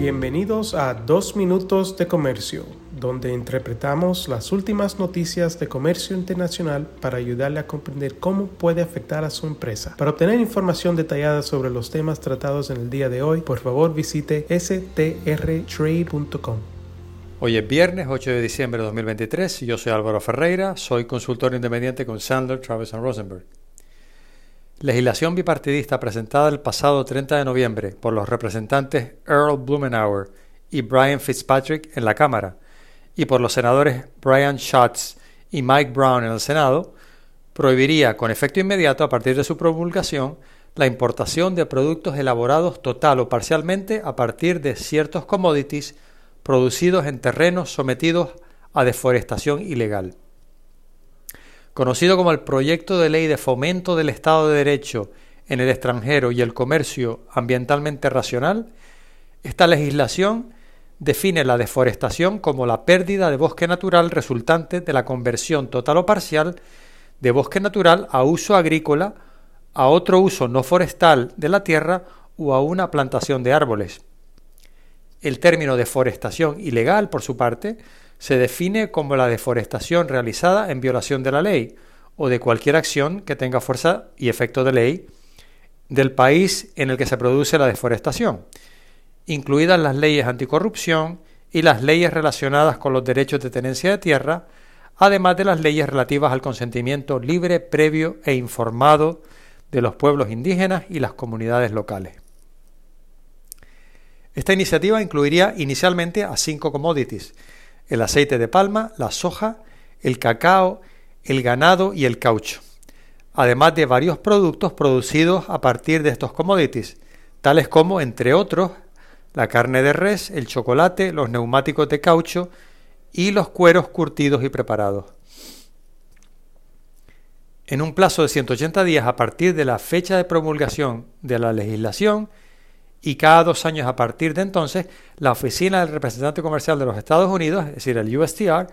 Bienvenidos a Dos Minutos de Comercio, donde interpretamos las últimas noticias de comercio internacional para ayudarle a comprender cómo puede afectar a su empresa. Para obtener información detallada sobre los temas tratados en el día de hoy, por favor visite strtrade.com. Hoy es viernes 8 de diciembre de 2023 y yo soy Álvaro Ferreira, soy consultor independiente con Sandler, Travis Rosenberg. Legislación bipartidista presentada el pasado 30 de noviembre por los representantes Earl Blumenauer y Brian Fitzpatrick en la Cámara y por los senadores Brian Schatz y Mike Brown en el Senado, prohibiría con efecto inmediato a partir de su promulgación la importación de productos elaborados total o parcialmente a partir de ciertos commodities producidos en terrenos sometidos a deforestación ilegal conocido como el Proyecto de Ley de Fomento del Estado de Derecho en el extranjero y el comercio ambientalmente racional, esta legislación define la deforestación como la pérdida de bosque natural resultante de la conversión total o parcial de bosque natural a uso agrícola, a otro uso no forestal de la tierra o a una plantación de árboles. El término deforestación ilegal, por su parte, se define como la deforestación realizada en violación de la ley o de cualquier acción que tenga fuerza y efecto de ley del país en el que se produce la deforestación, incluidas las leyes anticorrupción y las leyes relacionadas con los derechos de tenencia de tierra, además de las leyes relativas al consentimiento libre, previo e informado de los pueblos indígenas y las comunidades locales. Esta iniciativa incluiría inicialmente a cinco commodities, el aceite de palma, la soja, el cacao, el ganado y el caucho, además de varios productos producidos a partir de estos commodities, tales como, entre otros, la carne de res, el chocolate, los neumáticos de caucho y los cueros curtidos y preparados. En un plazo de 180 días a partir de la fecha de promulgación de la legislación, y cada dos años a partir de entonces, la Oficina del Representante Comercial de los Estados Unidos, es decir, el USTR,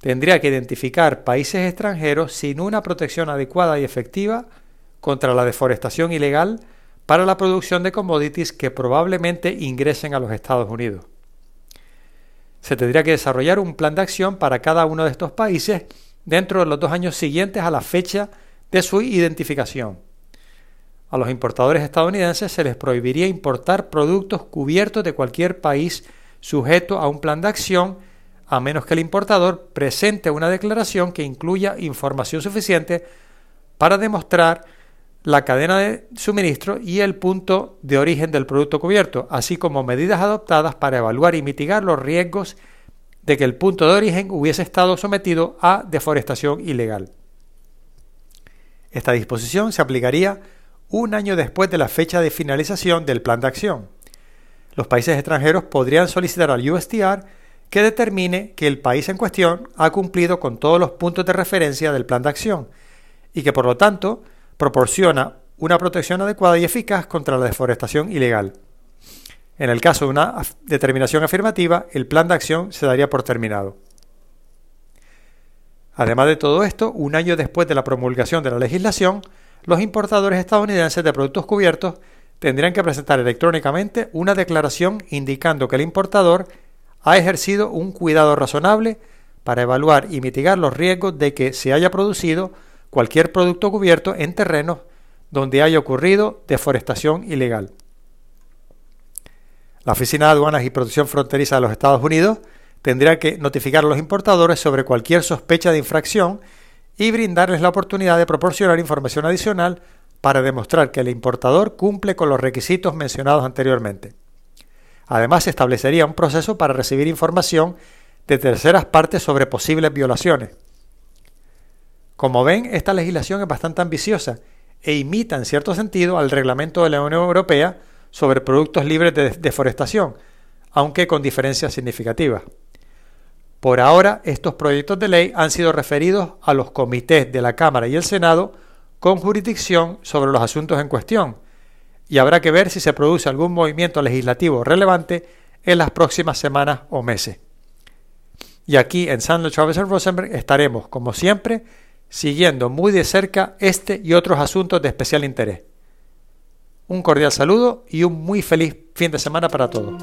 tendría que identificar países extranjeros sin una protección adecuada y efectiva contra la deforestación ilegal para la producción de commodities que probablemente ingresen a los Estados Unidos. Se tendría que desarrollar un plan de acción para cada uno de estos países dentro de los dos años siguientes a la fecha de su identificación a los importadores estadounidenses se les prohibiría importar productos cubiertos de cualquier país sujeto a un plan de acción a menos que el importador presente una declaración que incluya información suficiente para demostrar la cadena de suministro y el punto de origen del producto cubierto, así como medidas adoptadas para evaluar y mitigar los riesgos de que el punto de origen hubiese estado sometido a deforestación ilegal. Esta disposición se aplicaría un año después de la fecha de finalización del plan de acción. Los países extranjeros podrían solicitar al USTR que determine que el país en cuestión ha cumplido con todos los puntos de referencia del plan de acción y que por lo tanto proporciona una protección adecuada y eficaz contra la deforestación ilegal. En el caso de una determinación afirmativa, el plan de acción se daría por terminado. Además de todo esto, un año después de la promulgación de la legislación, los importadores estadounidenses de productos cubiertos tendrían que presentar electrónicamente una declaración indicando que el importador ha ejercido un cuidado razonable para evaluar y mitigar los riesgos de que se haya producido cualquier producto cubierto en terrenos donde haya ocurrido deforestación ilegal. La Oficina de Aduanas y Protección Fronteriza de los Estados Unidos tendría que notificar a los importadores sobre cualquier sospecha de infracción y brindarles la oportunidad de proporcionar información adicional para demostrar que el importador cumple con los requisitos mencionados anteriormente. Además, se establecería un proceso para recibir información de terceras partes sobre posibles violaciones. Como ven, esta legislación es bastante ambiciosa e imita en cierto sentido al reglamento de la Unión Europea sobre productos libres de deforestación, aunque con diferencias significativas. Por ahora, estos proyectos de ley han sido referidos a los comités de la Cámara y el Senado con jurisdicción sobre los asuntos en cuestión, y habrá que ver si se produce algún movimiento legislativo relevante en las próximas semanas o meses. Y aquí en Sandler Travis Rosenberg estaremos, como siempre, siguiendo muy de cerca este y otros asuntos de especial interés. Un cordial saludo y un muy feliz fin de semana para todos.